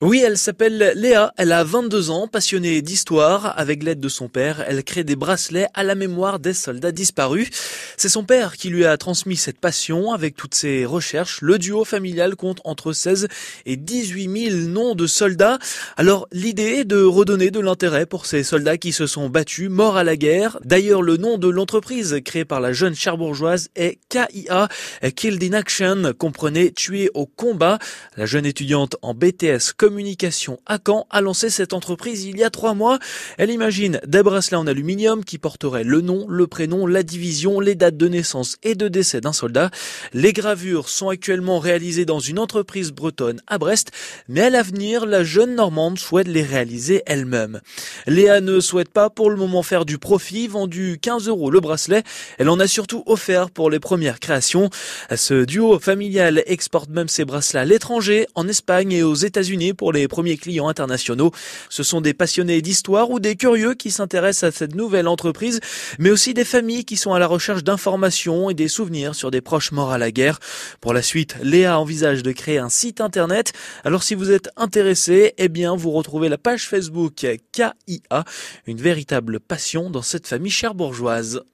Oui, elle s'appelle Léa, elle a 22 ans, passionnée d'histoire. Avec l'aide de son père, elle crée des bracelets à la mémoire des soldats disparus. C'est son père qui lui a transmis cette passion. Avec toutes ses recherches, le duo familial compte entre 16 et 18 000 noms de soldats. Alors l'idée est de redonner de l'intérêt pour ces soldats qui se sont battus, morts à la guerre. D'ailleurs, le nom de l'entreprise créée par la jeune cherbourgeoise est KIA, Killed in Action, comprenait tuer au combat. La jeune étudiante en BTS Communication à Caen a lancé cette entreprise il y a trois mois. Elle imagine des bracelets en aluminium qui porteraient le nom, le prénom, la division, les dates de naissance et de décès d'un soldat. Les gravures sont actuellement réalisées dans une entreprise bretonne à Brest, mais à l'avenir, la jeune Normande souhaite les réaliser elle-même. Léa ne souhaite pas pour le moment faire du profit, vendu 15 euros le bracelet. Elle en a surtout offert pour les premières créations. Ce duo familial exporte même ses bracelets à l'étranger, en Espagne et aux États-Unis pour les premiers clients internationaux. Ce sont des passionnés d'histoire ou des curieux qui s'intéressent à cette nouvelle entreprise, mais aussi des familles qui sont à la recherche d'informations et des souvenirs sur des proches morts à la guerre. Pour la suite, Léa envisage de créer un site internet. Alors si vous êtes intéressé, eh bien vous retrouvez la page Facebook KIA, une véritable passion dans cette famille cherbourgeoise.